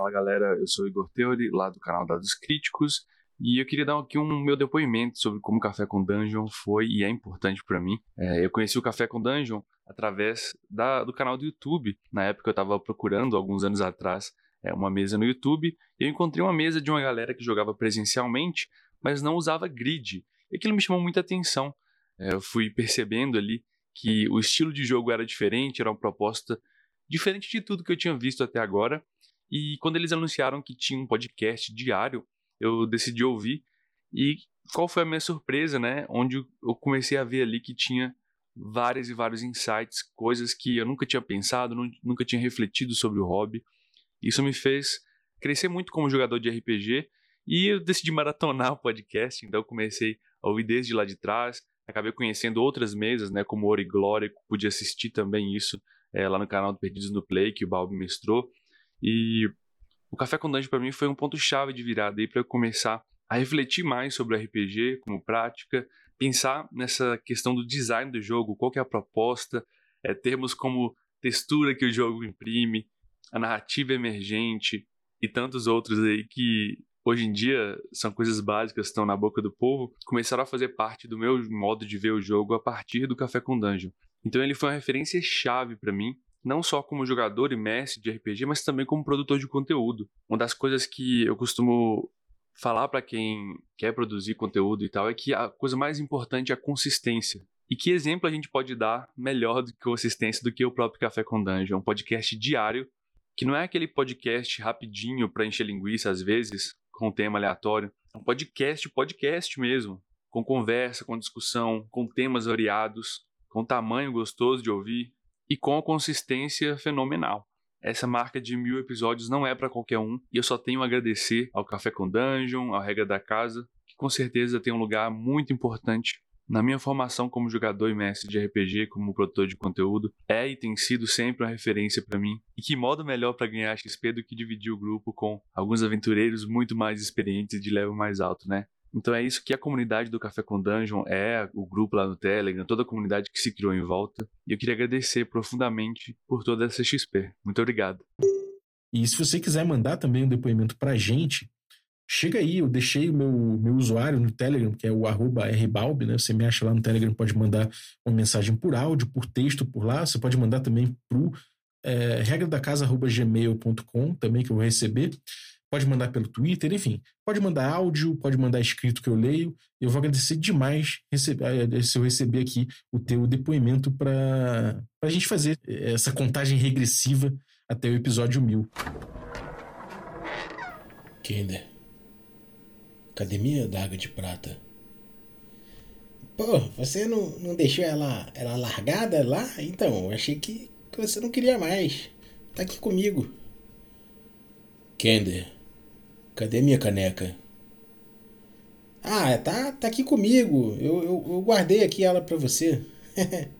Fala galera, eu sou Igor Teori, lá do canal Dados Críticos, e eu queria dar aqui um meu depoimento sobre como o Café com Dungeon foi e é importante para mim. É, eu conheci o Café com Dungeon através da, do canal do YouTube. Na época eu estava procurando, alguns anos atrás, é, uma mesa no YouTube, e eu encontrei uma mesa de uma galera que jogava presencialmente, mas não usava grid. E aquilo me chamou muita atenção. É, eu fui percebendo ali que o estilo de jogo era diferente, era uma proposta diferente de tudo que eu tinha visto até agora. E quando eles anunciaram que tinha um podcast diário, eu decidi ouvir. E qual foi a minha surpresa, né? Onde eu comecei a ver ali que tinha vários e vários insights, coisas que eu nunca tinha pensado, nunca tinha refletido sobre o hobby. Isso me fez crescer muito como jogador de RPG e eu decidi maratonar o podcast, então eu comecei a ouvir desde lá de trás, acabei conhecendo outras mesas, né, como Ouro e Glória, pude assistir também isso é, lá no canal do Perdidos no Play, que o Balbi mestrou. E o Café com Dungeon para mim foi um ponto-chave de virada aí para eu começar a refletir mais sobre o RPG como prática, pensar nessa questão do design do jogo, qual que é a proposta, é, termos como textura que o jogo imprime, a narrativa emergente e tantos outros aí que hoje em dia são coisas básicas estão na boca do povo, começaram a fazer parte do meu modo de ver o jogo a partir do Café com Dungeon. Então ele foi uma referência chave para mim, não só como jogador e mestre de RPG, mas também como produtor de conteúdo. Uma das coisas que eu costumo falar para quem quer produzir conteúdo e tal é que a coisa mais importante é a consistência. E que exemplo a gente pode dar melhor do que consistência do que o próprio Café com Dungeon, um podcast diário, que não é aquele podcast rapidinho para encher linguiça às vezes, com um tema aleatório. É um podcast, podcast mesmo, com conversa, com discussão, com temas variados, com tamanho gostoso de ouvir e com a consistência fenomenal. Essa marca de mil episódios não é para qualquer um e eu só tenho a agradecer ao Café com Dungeon, ao Regra da Casa, que com certeza tem um lugar muito importante na minha formação como jogador e mestre de RPG, como produtor de conteúdo, é e tem sido sempre uma referência para mim. E que modo melhor para ganhar XP do que dividir o grupo com alguns aventureiros muito mais experientes de level mais alto, né? Então é isso que a comunidade do Café com Dungeon é, o grupo lá no Telegram, toda a comunidade que se criou em volta. E eu queria agradecer profundamente por toda essa XP. Muito obrigado. E se você quiser mandar também um depoimento pra gente, chega aí, eu deixei o meu, meu usuário no Telegram, que é o rbalb, né? Você me acha lá no Telegram, pode mandar uma mensagem por áudio, por texto por lá. Você pode mandar também pro é, regra da casa@gmail.com também que eu vou receber. Pode mandar pelo Twitter, enfim. Pode mandar áudio, pode mandar escrito que eu leio. Eu vou agradecer demais receber, eh, se eu receber aqui o teu depoimento para a gente fazer essa contagem regressiva até o episódio mil. Kinder. Academia da Água de Prata. Pô, você não, não deixou ela, ela largada lá? Então, eu achei que, que você não queria mais. Tá aqui comigo. Kender, Cadê minha caneca? Ah, tá, tá aqui comigo. Eu, eu, eu guardei aqui ela pra você.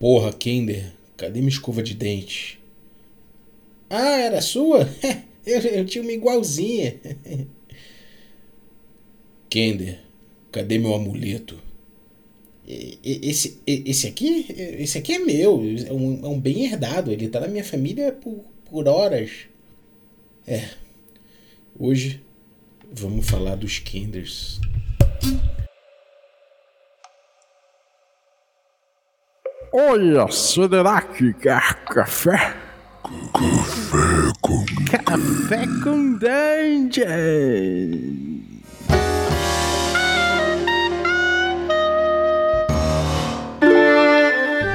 Porra, Kinder, cadê minha escova de dente? Ah, era sua? eu, eu tinha uma igualzinha. Kender, cadê meu amuleto? Esse, esse aqui? Esse aqui é meu. É um, é um bem herdado. Ele tá na minha família por, por horas. É. Hoje vamos falar dos Kinders. Olha, será que quer café? Café com Café com Dungeon.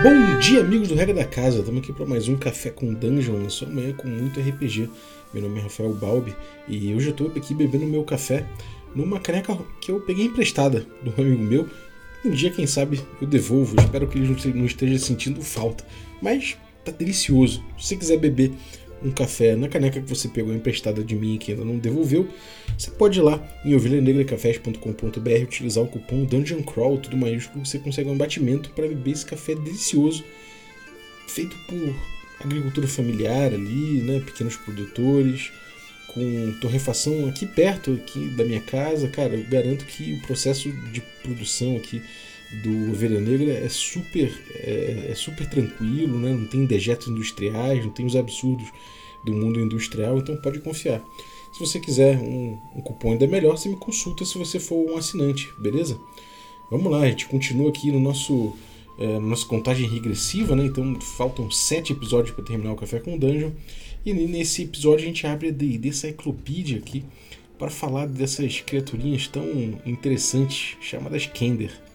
Bom dia, amigos do Regra da Casa. Estamos aqui para mais um Café com Dungeon, na sua manhã com muito RPG. Meu nome é Rafael Balbi e hoje eu estou aqui bebendo meu café numa caneca que eu peguei emprestada do amigo meu. Um dia, quem sabe, eu devolvo. espero que ele não esteja sentindo falta. Mas tá delicioso. Se você quiser beber um café na caneca que você pegou emprestada de mim e que ainda não devolveu, você pode ir lá em ovelhanegracafés.com.br utilizar o cupom Dungeon Crawl, tudo maiúsculo, você consegue um batimento para beber esse café delicioso, feito por agricultura familiar ali, né, pequenos produtores, com torrefação aqui perto aqui da minha casa, cara, eu garanto que o processo de produção aqui do Ovelha Negra é super, é, é super tranquilo, né? não tem dejetos industriais, não tem os absurdos do mundo industrial, então pode confiar. Se você quiser um, um cupom ainda melhor, você me consulta se você for um assinante, beleza? Vamos lá, a gente continua aqui no nosso é, nossa contagem regressiva, né? Então faltam sete episódios para terminar o Café com Dungeon. E nesse episódio a gente abre a D&D Cyclopedia aqui para falar dessas criaturinhas tão interessantes chamadas Kender.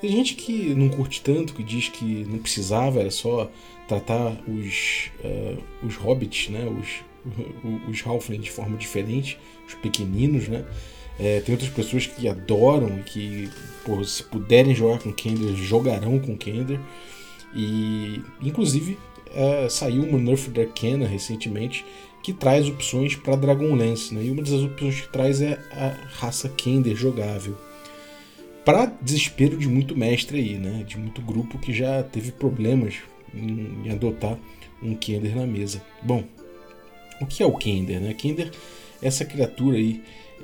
Tem gente que não curte tanto, que diz que não precisava, era só tratar os, uh, os hobbits, né? os, os halflings de forma diferente, os pequeninos, né? É, tem outras pessoas que adoram e que, pô, se puderem jogar com Kender, jogarão com Kender. E, inclusive, é, saiu uma Nerf Arcana recentemente que traz opções para Dragonlance, né? E uma das opções que traz é a raça Kender jogável. Para desespero de muito mestre aí, né? De muito grupo que já teve problemas em, em adotar um Kender na mesa. Bom, o que é o Kender, né? Kender é essa criatura aí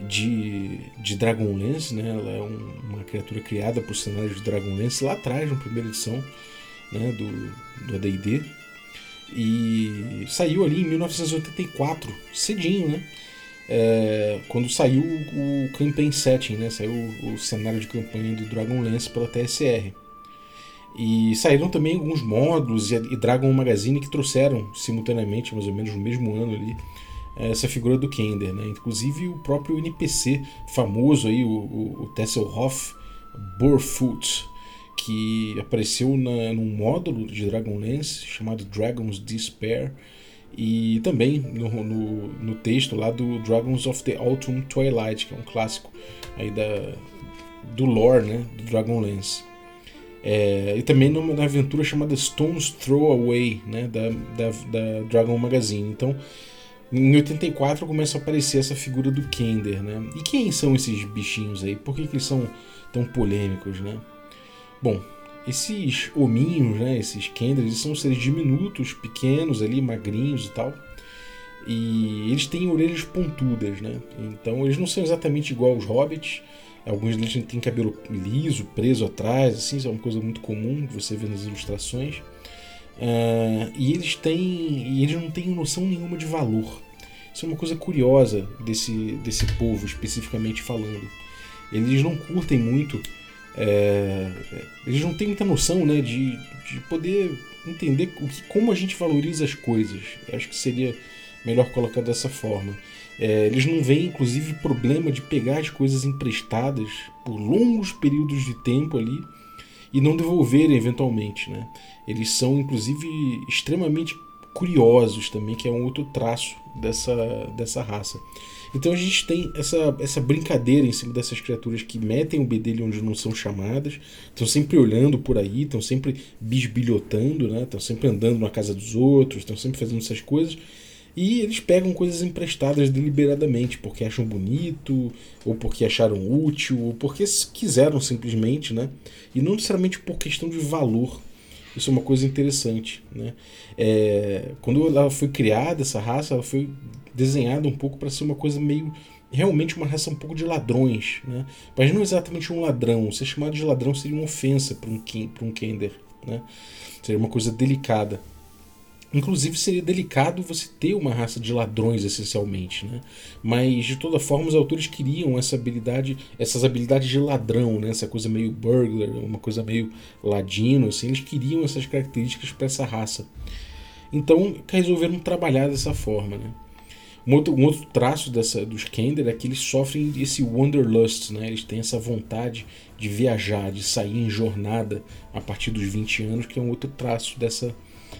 de, de Dragonlance, né? Ela é um, uma criatura criada por cenário de Dragonlance lá atrás, na primeira edição né? do, do AD&D. E saiu ali em 1984, cedinho, né? É, quando saiu o campaign setting, né? Saiu o, cenário de campanha do Dragonlance pela TSR. E saíram também alguns módulos e, e Dragon Magazine que trouxeram simultaneamente, mais ou menos no mesmo ano ali, essa figura do Kender, né? Inclusive o próprio NPC famoso aí, o, o, o Tesselhoff Burfoot, que apareceu na, num módulo de Dragonlance chamado Dragon's Despair e também no, no, no, texto lá do Dragons of the Autumn Twilight, que é um clássico aí da, do lore né, do Dragonlance. É, e também numa aventura chamada Stone's Throw Away, né, da, da, da Dragon Magazine. Então, em 84 começa a aparecer essa figura do Kender, né? E quem são esses bichinhos aí? Por que, que eles são tão polêmicos, né? Bom, esses hominhos, né? Esses Kenders, eles são seres diminutos, pequenos ali, magrinhos e tal. E eles têm orelhas pontudas, né? Então eles não são exatamente igual aos hobbits. Alguns deles têm cabelo liso, preso atrás, assim, isso é uma coisa muito comum que você vê nas ilustrações. Uh, e eles têm. E eles não têm noção nenhuma de valor. Isso é uma coisa curiosa desse, desse povo, especificamente falando. Eles não curtem muito. É, eles não têm muita noção né, de, de poder entender o que, como a gente valoriza as coisas. Acho que seria melhor colocar dessa forma. É, eles não veem, inclusive, problema de pegar as coisas emprestadas por longos períodos de tempo ali e não devolverem eventualmente. Né? Eles são, inclusive, extremamente curiosos também, que é um outro traço dessa, dessa raça. Então a gente tem essa, essa brincadeira em cima dessas criaturas que metem o bedelho onde não são chamadas, estão sempre olhando por aí, estão sempre bisbilhotando, né? estão sempre andando na casa dos outros, estão sempre fazendo essas coisas. E eles pegam coisas emprestadas deliberadamente, porque acham bonito, ou porque acharam útil, ou porque quiseram simplesmente, né? E não necessariamente por questão de valor. Isso é uma coisa interessante, né? É, quando ela foi criada, essa raça, ela foi desenhada um pouco para ser uma coisa meio realmente uma raça um pouco de ladrões, né? Mas não exatamente um ladrão. Ser chamado de ladrão seria uma ofensa para um, um Kender, né? Seria uma coisa delicada. Inclusive seria delicado você ter uma raça de ladrões essencialmente, né? Mas de toda forma os autores queriam essa habilidade, essas habilidades de ladrão, né? Essa coisa meio burglar, uma coisa meio ladino, assim, eles queriam essas características para essa raça. Então resolveram trabalhar dessa forma, né? Um outro, um outro traço dessa, dos Kender é que eles sofrem esse wanderlust, né? Eles têm essa vontade de viajar, de sair em jornada a partir dos 20 anos, que é um outro traço dessa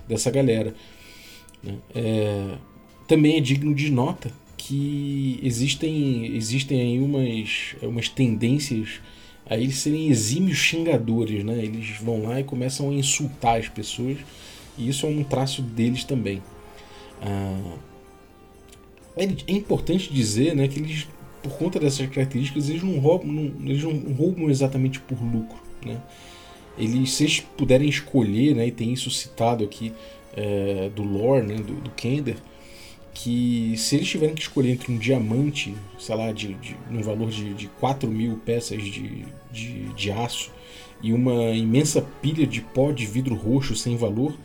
dessa galera. Né? É, também é digno de nota que existem, existem aí umas, umas tendências a eles serem exímios xingadores, né? Eles vão lá e começam a insultar as pessoas e isso é um traço deles também. Ah, é, é importante dizer, né, que eles, por conta dessas características, eles não roubam, não, eles não roubam exatamente por lucro, né? eles, se eles puderem escolher, né, e tem isso citado aqui é, do lore, né, do, do Kender, que se eles tiverem que escolher entre um diamante, sei lá, de, de, no valor de, de 4 mil peças de, de, de aço e uma imensa pilha de pó de vidro roxo sem valor,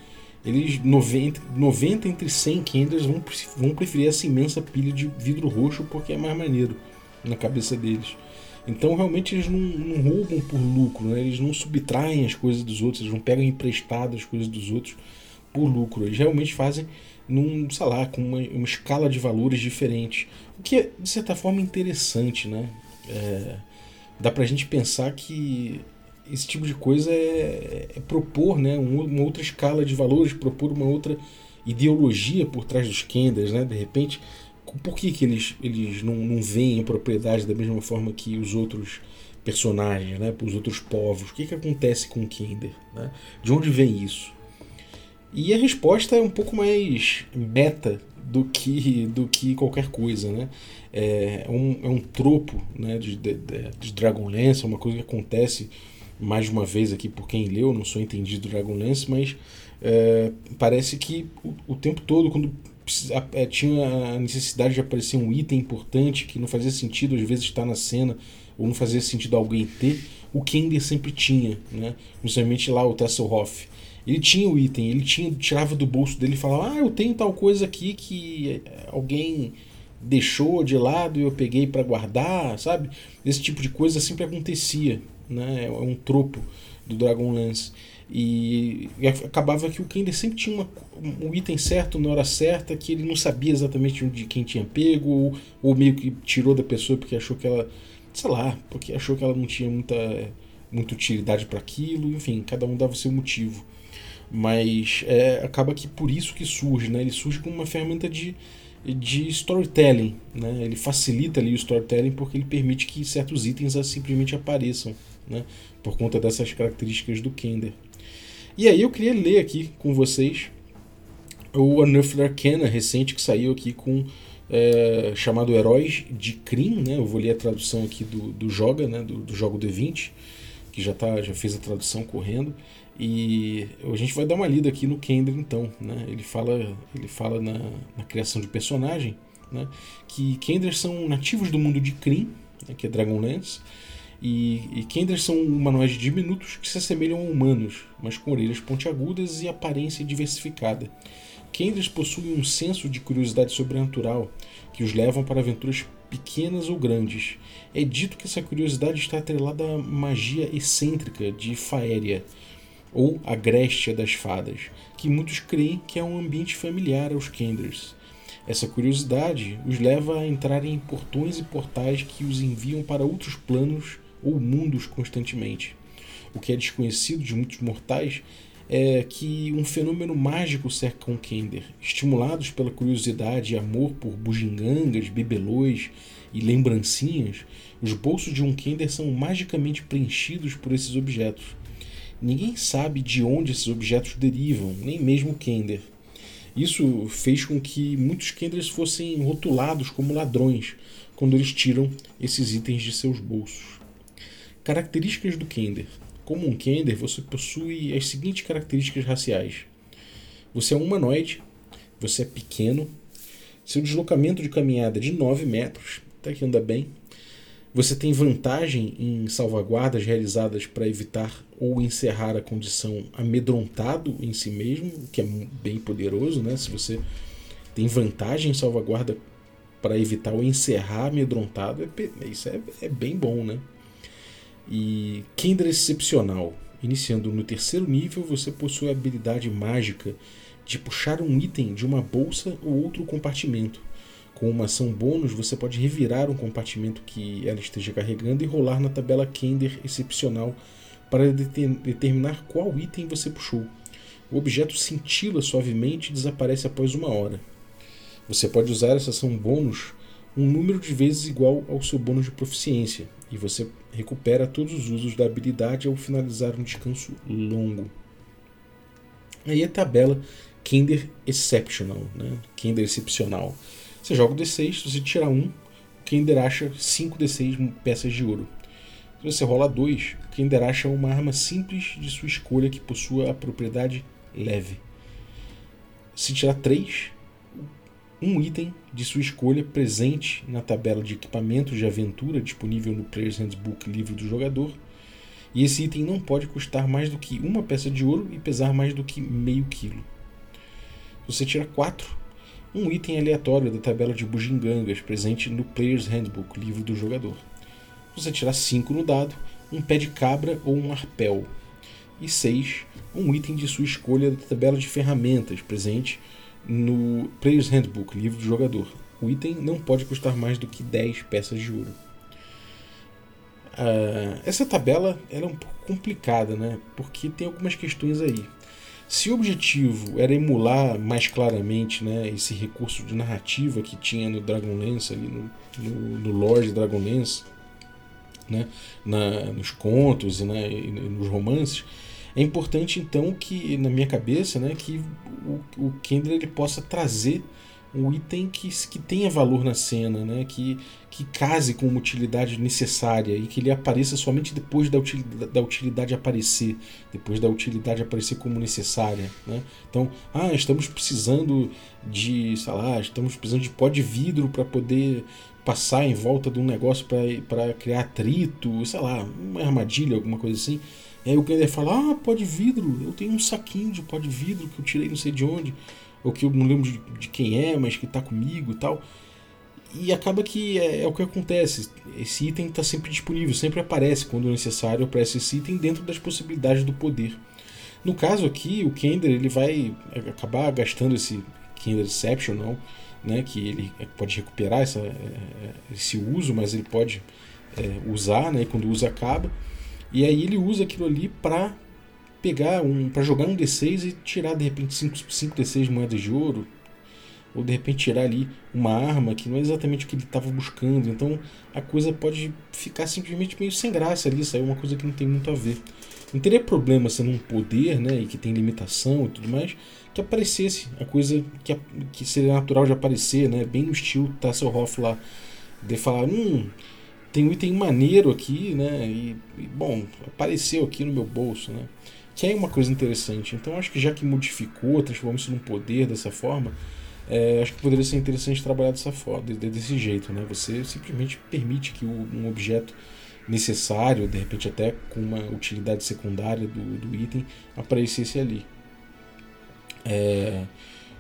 eles 90, 90 entre 100 Kenders vão, vão preferir essa imensa pilha de vidro roxo porque é mais maneiro na cabeça deles. Então realmente eles não, não roubam por lucro, né? eles não subtraem as coisas dos outros, eles não pegam emprestado as coisas dos outros por lucro. Eles realmente fazem num, sei lá, com uma, uma escala de valores diferente. O que é, de certa forma, interessante, né? É, dá pra gente pensar que esse tipo de coisa é, é propor né, uma outra escala de valores, propor uma outra ideologia por trás dos Kenders, né? De repente, por que, que eles, eles não, não veem a propriedade da mesma forma que os outros personagens, né? Os outros povos? O que, que acontece com o Kender? Né? De onde vem isso? E a resposta é um pouco mais meta do que, do que qualquer coisa, né? É um, é um tropo né, de, de, de Dragonlance, é uma coisa que acontece mais uma vez aqui por quem leu, não sou entendido do Dragonlance, mas é, parece que o, o, tempo todo, quando é, tinha a necessidade de aparecer um item importante que não fazia sentido às vezes estar na cena, ou não fazia sentido alguém ter, o Kender sempre tinha, né? principalmente lá o Tesselhoff. Ele tinha o item, ele tinha, tirava do bolso dele e falava: Ah, eu tenho tal coisa aqui que alguém deixou de lado e eu peguei para guardar, sabe? Esse tipo de coisa sempre acontecia, né? É um tropo do Dragonlance. E, e acabava que o Kender sempre tinha uma, um item certo na hora certa, que ele não sabia exatamente de quem tinha pego, ou, ou meio que tirou da pessoa porque achou que ela, sei lá, porque achou que ela não tinha muita, muita utilidade para aquilo, enfim, cada um dava o seu motivo. Mas é, acaba que por isso que surge, né? Ele surge como uma ferramenta de, de storytelling, né? Ele facilita ali o storytelling porque ele permite que certos itens simplesmente apareçam, né? Por conta dessas características do Kender. E aí eu queria ler aqui com vocês o Unearthed Arcana recente que saiu aqui com é, chamado Heróis de Krim, né? Eu vou ler a tradução aqui do, do Joga, né? Do, do jogo D20, que já tá, já fez a tradução correndo. E a gente vai dar uma lida aqui no Kender então, né? Ele fala, ele fala na, na criação de personagem, né? Que Kender são nativos do mundo de Kryn, né? que é Dragonlance, e, e Kender são humanoides diminutos que se assemelham a humanos, mas com orelhas pontiagudas e aparência diversificada. Kenders possuem um senso de curiosidade sobrenatural que os levam para aventuras pequenas ou grandes. É dito que essa curiosidade está atrelada à magia excêntrica de Faéria, ou a Grécia das Fadas, que muitos creem que é um ambiente familiar aos Kenders. Essa curiosidade os leva a entrar em portões e portais que os enviam para outros planos ou mundos constantemente. O que é desconhecido de muitos mortais é que um fenômeno mágico cerca um Kender. Estimulados pela curiosidade e amor por bugigangas, bibelôs e lembrancinhas, os bolsos de um Kender são magicamente preenchidos por esses objetos. Ninguém sabe de onde esses objetos derivam, nem mesmo Kender. Isso fez com que muitos Kenders fossem rotulados como ladrões quando eles tiram esses itens de seus bolsos. Características do Kender. Como um Kender, você possui as seguintes características raciais: você é um humanoide, você é pequeno, seu deslocamento de caminhada é de 9 metros, até que anda bem, você tem vantagem em salvaguardas realizadas para evitar ou encerrar a condição amedrontado em si mesmo, o que é bem poderoso, né? Se você tem vantagem em salvaguarda para evitar ou encerrar amedrontado, é, isso é, é bem bom, né? E Kendra excepcional. Iniciando no terceiro nível, você possui a habilidade mágica de puxar um item de uma bolsa ou outro compartimento com uma ação bônus, você pode revirar um compartimento que ela esteja carregando e rolar na tabela Kender excepcional para determinar qual item você puxou. O objeto cintila suavemente e desaparece após uma hora. Você pode usar essa ação bônus um número de vezes igual ao seu bônus de proficiência, e você recupera todos os usos da habilidade ao finalizar um descanso longo. Aí a tabela Kender Exceptional, né? Kender Excepcional. Você joga o D6, se você tirar um, o Kender acha 5 D6 peças de ouro. Se você rola 2, o Kender acha uma arma simples de sua escolha que possua a propriedade leve. Se tirar 3, um item de sua escolha presente na tabela de equipamentos de aventura disponível no Player's Handbook livro do jogador. E esse item não pode custar mais do que uma peça de ouro e pesar mais do que meio quilo. você tira 4, um item aleatório da tabela de bugigangas presente no Player's Handbook, livro do jogador. Você tirar 5 no dado, um pé de cabra ou um arpel. E 6, um item de sua escolha da tabela de ferramentas presente no Player's Handbook, livro do jogador. O item não pode custar mais do que 10 peças de ouro. Uh, essa tabela ela é um pouco complicada, né? Porque tem algumas questões aí. Se o objetivo era emular mais claramente né, esse recurso de narrativa que tinha no Dragonlance, ali no, no, no lore de Dragonlance, né, na, nos contos e, né, e nos romances, é importante então que, na minha cabeça, né, que o, o Kendra ele possa trazer um item que, que tenha valor na cena, né? que, que case com uma utilidade necessária e que ele apareça somente depois da utilidade, da utilidade aparecer, depois da utilidade aparecer como necessária. Né? Então, ah, estamos precisando de, sei lá, estamos precisando de pó de vidro para poder passar em volta de um negócio para criar atrito, sei lá, uma armadilha, alguma coisa assim. E aí o Glender fala, ah, pó de vidro, eu tenho um saquinho de pó de vidro que eu tirei não sei de onde ou que eu não lembro de, de quem é, mas que está comigo e tal. E acaba que é, é, o que acontece. Esse item está sempre disponível, sempre aparece quando necessário, aparece esse item dentro das possibilidades do poder. No caso aqui, o Kender ele vai acabar gastando esse Kender Exceptional, né, que ele pode recuperar essa, é, é, esse uso, mas ele pode é, usar, né, quando o uso acaba. E aí ele usa aquilo ali para pegar um para jogar um D6 e tirar de repente 5, 5 D6 moedas de ouro, ou de repente tirar ali uma arma que não é exatamente o que ele estava buscando. Então a coisa pode ficar simplesmente meio sem graça ali, sair uma coisa que não tem muito a ver. Não teria problema sendo um poder, né, e que tem limitação e tudo mais, que aparecesse a coisa que, que seria natural de aparecer, né, bem no estilo Tasselhoff lá, de falar, hum, tem um item maneiro aqui, né, e, e bom, apareceu aqui no meu bolso, né que é uma coisa interessante. Então acho que já que modificou, transformou isso num poder dessa forma, é, acho que poderia ser interessante trabalhar dessa forma, desse jeito, né? Você simplesmente permite que um objeto necessário, de repente até com uma utilidade secundária do, do item, aparecesse ali. É,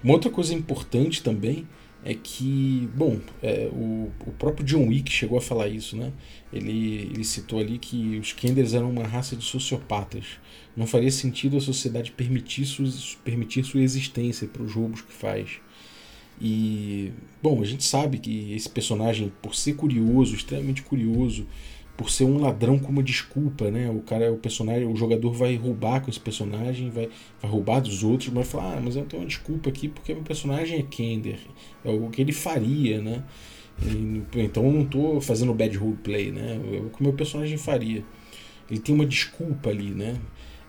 uma outra coisa importante também é que, bom, é, o, o próprio John Wick chegou a falar isso, né? Ele, ele citou ali que os Kenders eram uma raça de sociopatas. Não faria sentido a sociedade permitir, su, permitir sua existência para os roubos que faz. E, bom, a gente sabe que esse personagem, por ser curioso, extremamente curioso, por ser um ladrão com uma desculpa, né? O cara, o personagem, o jogador vai roubar com esse personagem, vai, vai roubar dos outros, mas falar, ah, mas eu tenho uma desculpa aqui porque meu personagem é Kender, é o que ele faria, né? E, então eu não estou fazendo bad roleplay, né? É o que meu personagem faria. Ele tem uma desculpa ali, né?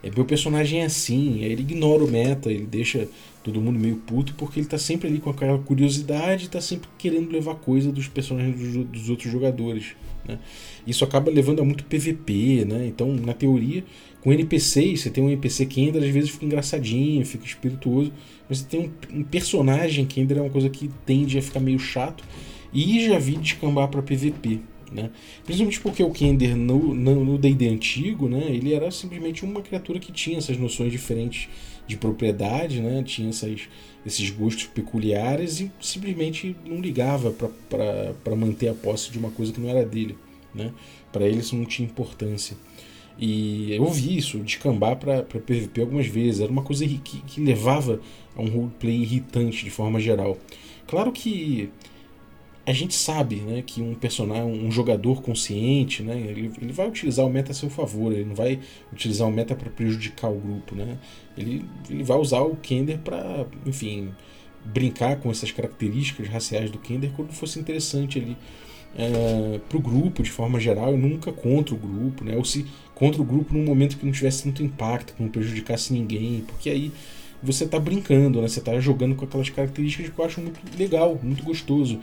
É, meu personagem é assim, ele ignora o meta, ele deixa todo mundo meio puto porque ele está sempre ali com aquela curiosidade, está sempre querendo levar coisa dos personagens dos, dos outros jogadores. Né? Isso acaba levando a muito PVP, né? Então, na teoria, com NPCs, você tem um NPC que ainda às vezes fica engraçadinho, fica espirituoso, mas você tem um, um personagem que ainda é uma coisa que tende a ficar meio chato, e já vi descambar para PVP. Né? Principalmente porque o Kender no D&D antigo, né, ele era simplesmente uma criatura que tinha essas noções diferentes de propriedade, né, tinha essas, esses gostos peculiares e simplesmente não ligava para manter a posse de uma coisa que não era dele. Né? Para ele isso não tinha importância. E eu vi isso descambar para PVP algumas vezes. Era uma coisa que, que levava a um roleplay irritante de forma geral. Claro que a gente sabe né, que um personagem, um jogador consciente, né, ele, ele vai utilizar o meta a seu favor, ele não vai utilizar o meta para prejudicar o grupo. Né? Ele, ele vai usar o Kender para, enfim, brincar com essas características raciais do Kender quando fosse interessante ali é, para o grupo de forma geral e nunca contra o grupo, né? ou se contra o grupo num momento que não tivesse tanto impacto, que não prejudicasse ninguém, porque aí você está brincando, né? você está jogando com aquelas características que eu acho muito legal, muito gostoso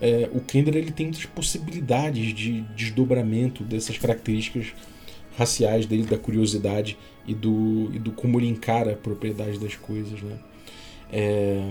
é, o Kender ele tem muitas possibilidades de desdobramento dessas características raciais dele, da curiosidade e do, e do como ele encara a propriedade das coisas. Né? É...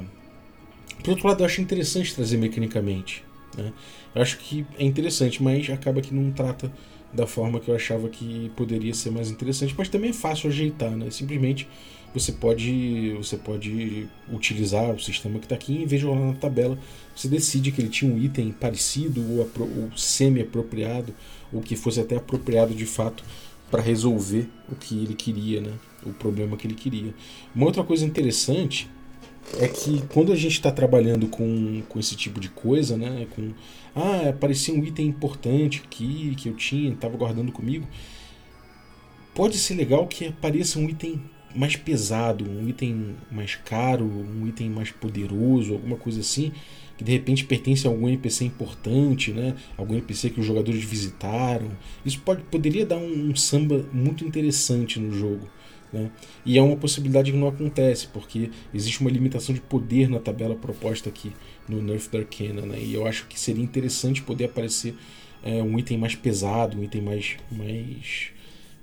Por outro lado, eu acho interessante trazer mecanicamente. Né? Eu acho que é interessante, mas acaba que não trata da forma que eu achava que poderia ser mais interessante, mas também é fácil ajeitar, né? Simplesmente você pode você pode utilizar o sistema que está aqui e em vez de na tabela, você decide que ele tinha um item parecido ou, ou semi-apropriado, ou que fosse até apropriado de fato para resolver o que ele queria, né? o problema que ele queria. Uma outra coisa interessante é que quando a gente está trabalhando com, com esse tipo de coisa, né, com ah, aparecia um item importante aqui que eu tinha, estava guardando comigo, pode ser legal que apareça um item mais pesado, um item mais caro, um item mais poderoso, alguma coisa assim, que de repente pertence a algum NPC importante, né? Algum NPC que os jogadores visitaram. Isso pode, poderia dar um, um samba muito interessante no jogo. Né? E é uma possibilidade que não acontece, porque existe uma limitação de poder na tabela proposta aqui no Nerf da Arcana. Né? E eu acho que seria interessante poder aparecer é, um item mais pesado, um item mais, mais,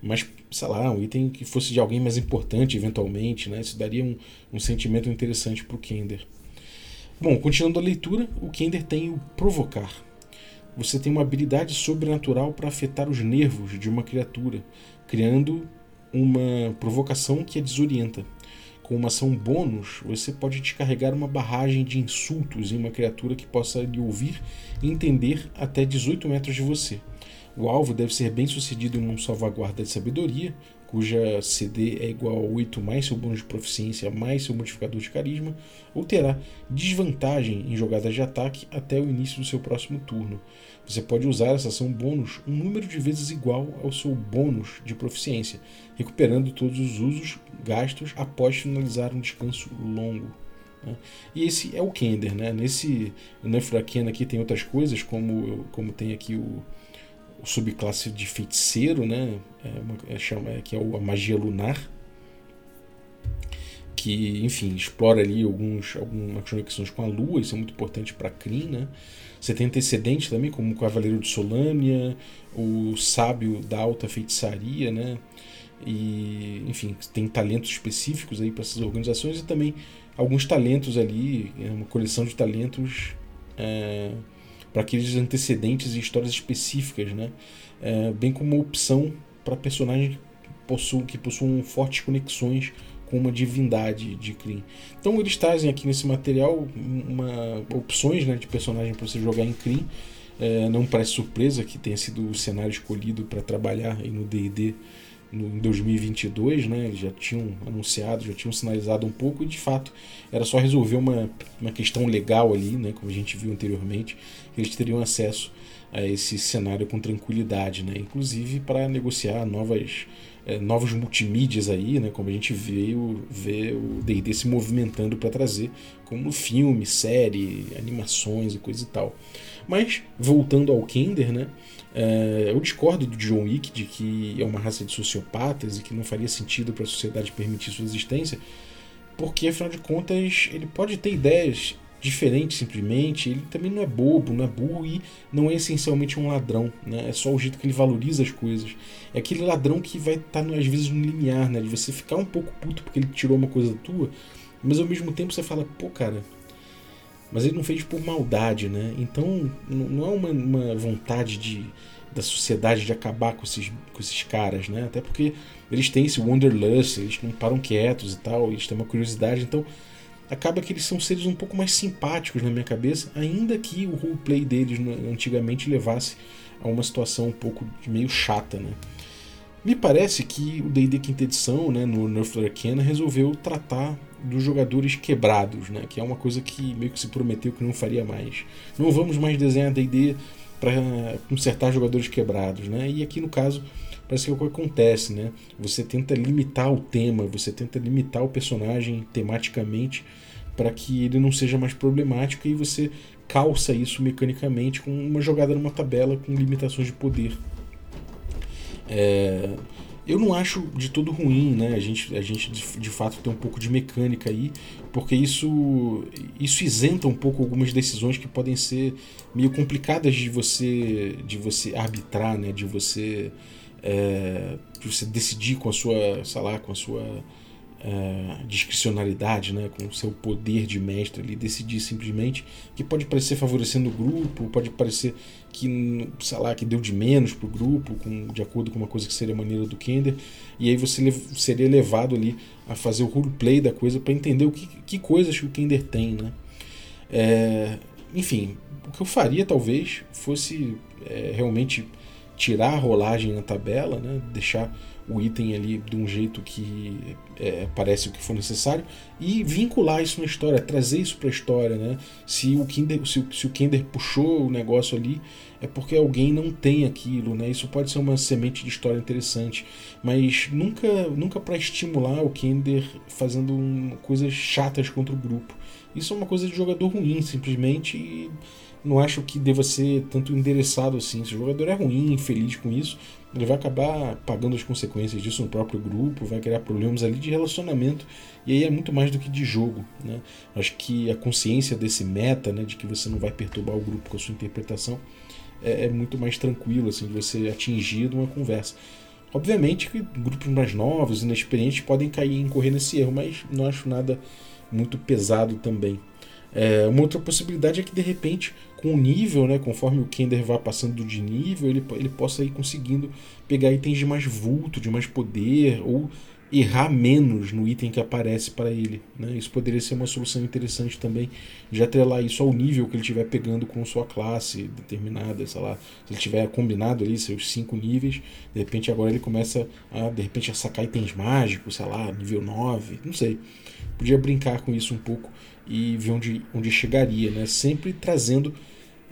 mais, sei lá, um item que fosse de alguém mais importante eventualmente. Né? Isso daria um, um sentimento interessante para o Kender. Bom, continuando a leitura, o Kender tem o Provocar. Você tem uma habilidade sobrenatural para afetar os nervos de uma criatura, criando uma provocação que a desorienta. Com uma ação bônus, você pode descarregar uma barragem de insultos em uma criatura que possa lhe ouvir e entender até 18 metros de você. O alvo deve ser bem sucedido em um salvaguarda de sabedoria, cuja CD é igual a 8 mais seu bônus de proficiência mais seu modificador de carisma, ou terá desvantagem em jogadas de ataque até o início do seu próximo turno. Você pode usar essa ação bônus um número de vezes igual ao seu bônus de proficiência, recuperando todos os usos gastos após finalizar um descanso longo. Né? E esse é o Kender. Né? Nesse Nefrakena aqui tem outras coisas, como, como tem aqui o, o subclasse de feiticeiro, né? É uma, é, chama, é, que é a magia lunar, que, enfim, explora ali alguns, algumas conexões com a Lua, isso é muito importante para Kryn, né? Você tem antecedentes também, como o Cavaleiro de Solânia, o Sábio da Alta Feitiçaria, né? E, enfim, tem talentos específicos aí para essas organizações e também alguns talentos ali, é uma coleção de talentos é, para aqueles antecedentes e histórias específicas, né? É, bem como opção para personagens que possuam, que possuam fortes conexões com uma divindade de Kryn. Então eles trazem aqui nesse material uma, opções né, de personagem para você jogar em Kryn. É, não parece surpresa que tenha sido o cenário escolhido para trabalhar no D&D em 2022, né? Eles já tinham anunciado, já tinham sinalizado um pouco e de fato era só resolver uma, uma questão legal ali, né? Como a gente viu anteriormente, eles teriam acesso a esse cenário com tranquilidade, né? Inclusive para negociar novas é, novos multimídias aí, né, como a gente veio ver o D&D se movimentando para trazer, como filme, série, animações e coisa e tal. Mas, voltando ao Kender, né, é, eu discordo do John Wick de que é uma raça de sociopatas e que não faria sentido para a sociedade permitir sua existência, porque, afinal de contas, ele pode ter ideias diferente simplesmente. Ele também não é bobo, não é burro e não é essencialmente um ladrão. Né? É só o jeito que ele valoriza as coisas. É aquele ladrão que vai estar, tá, às vezes, no limiar, né? De você ficar um pouco puto porque ele tirou uma coisa tua, mas ao mesmo tempo você fala, pô, cara. Mas ele não fez por maldade, né? Então não é uma, uma vontade de, da sociedade de acabar com esses, com esses caras, né? Até porque eles têm esse Wanderlust, eles não param quietos e tal, eles têm uma curiosidade, então acaba que eles são seres um pouco mais simpáticos na minha cabeça, ainda que o roleplay deles antigamente levasse a uma situação um pouco meio chata, né? Me parece que o D&D quinta edição, né, no Nerf Arcana, resolveu tratar dos jogadores quebrados, né, que é uma coisa que meio que se prometeu que não faria mais. Não vamos mais desenhar D&D para consertar jogadores quebrados, né? E aqui no caso parece que é o que acontece, né? Você tenta limitar o tema, você tenta limitar o personagem tematicamente para que ele não seja mais problemático e você calça isso mecanicamente com uma jogada numa tabela com limitações de poder. É, eu não acho de todo ruim, né? A gente, a gente de, de, fato tem um pouco de mecânica aí, porque isso, isso isenta um pouco algumas decisões que podem ser meio complicadas de você, de você arbitrar, né? De você, é, de você decidir com a sua, sei lá, com a sua uh, discricionalidade, né, com o seu poder de mestre ali, decidir simplesmente que pode parecer favorecendo o grupo, pode parecer que, sei lá, que deu de menos pro grupo, com, de acordo com uma coisa que seria maneira do Kender, e aí você seria levado ali a fazer o roleplay da coisa para entender o que, que coisas que o Kender tem, né. É, enfim, o que eu faria talvez fosse é, realmente tirar a rolagem na tabela, né, deixar o item ali de um jeito que é, parece o que for necessário e vincular isso na história, trazer isso para a história, né? Se o Kinder, se, se, o Kinder puxou o negócio ali, é porque alguém não tem aquilo, né? Isso pode ser uma semente de história interessante, mas nunca, nunca para estimular o Kinder fazendo um, coisas chatas contra o grupo. Isso é uma coisa de jogador ruim, simplesmente. E não acho que deva ser tanto endereçado assim. Se o jogador é ruim, infeliz com isso, ele vai acabar pagando as consequências disso no próprio grupo, vai criar problemas ali de relacionamento, e aí é muito mais do que de jogo. Né? Acho que a consciência desse meta, né, de que você não vai perturbar o grupo com a sua interpretação, é, é muito mais tranquilo assim, de você atingir uma conversa. Obviamente que grupos mais novos, inexperientes, podem cair em correr nesse erro, mas não acho nada muito pesado também. É, uma outra possibilidade é que de repente, com o nível, né, conforme o Kender vá passando de nível, ele, ele possa ir conseguindo pegar itens de mais vulto, de mais poder, ou errar menos no item que aparece para ele. Né? Isso poderia ser uma solução interessante também, de atrelar isso ao nível que ele estiver pegando com sua classe determinada, sei lá, se ele tiver combinado ali seus cinco níveis, de repente agora ele começa a, de repente, a sacar itens mágicos, sei lá, nível 9, não sei. Podia brincar com isso um pouco e ver onde, onde chegaria, né? Sempre trazendo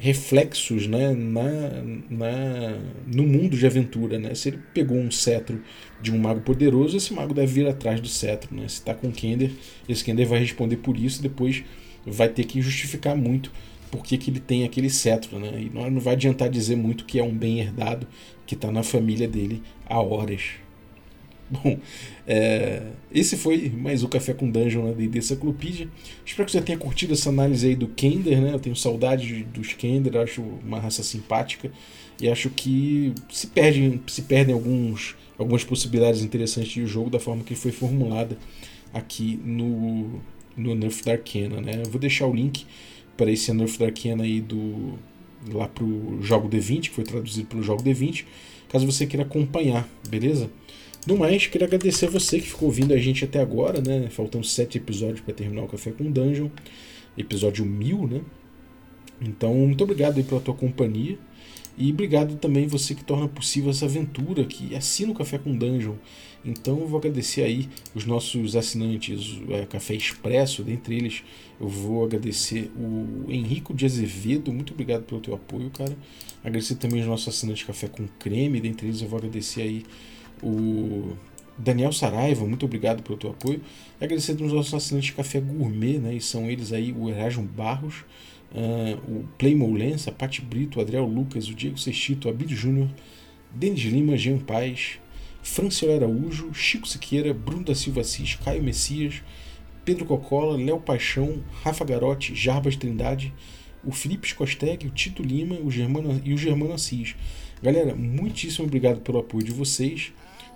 reflexos né, na, na, no mundo de aventura. Né? Se ele pegou um cetro de um mago poderoso, esse mago deve vir atrás do cetro. Né? Se está com Kender, esse Kender vai responder por isso e depois vai ter que justificar muito por que, ele tem aquele cetro. Né? E não vai adiantar dizer muito que é um bem herdado que está na família dele há horas. Bom, é, esse foi mais o Café com Dungeon na D&D Cyclopedia. Espero que você tenha curtido essa análise aí do Kender, né? Eu tenho saudade dos Kender, acho uma raça simpática e acho que se perdem, se perdem alguns, algumas possibilidades interessantes de jogo da forma que foi formulada aqui no, no Nerf da Arcana, né? Eu vou deixar o link para esse Nerf da Arcana aí do lá pro jogo D20, que foi traduzido pelo jogo D20, caso você queira acompanhar, beleza? No mais, queria agradecer a você que ficou ouvindo a gente até agora, né? Faltam sete episódios para terminar o Café com Dungeon. Episódio mil, né? Então, muito obrigado pela tua companhia. E obrigado também você que torna possível essa aventura, que assina o Café com Dungeon. Então eu vou agradecer aí os nossos assinantes é, Café Expresso, dentre eles eu vou agradecer o Henrico de Azevedo, muito obrigado pelo teu apoio, cara. Agradecer também os nossos assinantes Café com Creme, dentre eles eu vou agradecer aí o Daniel Saraiva, muito obrigado pelo teu apoio. E agradecer aos nossos assinantes de Café Gourmet, né? E são eles aí o Erasmo Barros, uh, o Playmo Lença, a Pati Brito, o Adriel Lucas, o Diego Sextito, o Abílio Júnior, Denis Lima, Jean Paz, Franciel Araújo, Chico Siqueira, Bruno da Silva Assis, Caio Messias, Pedro Cocola, Léo Paixão, Rafa Garotti, Jarbas Trindade, o Felipe Scosteg, o Tito Lima o Germano, e o Germano Assis. Galera, muitíssimo obrigado pelo apoio de vocês.